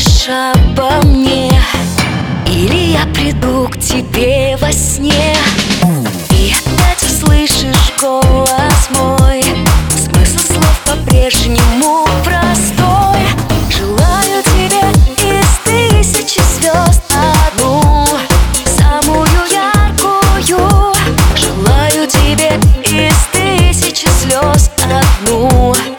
думаешь обо мне Или я приду к тебе во сне. И опять услышишь голос мой Смысл слов по-прежнему простой. Желаю тебе из тысячи звезд одну Самую яркую. Желаю тебе из тысячи слез одну.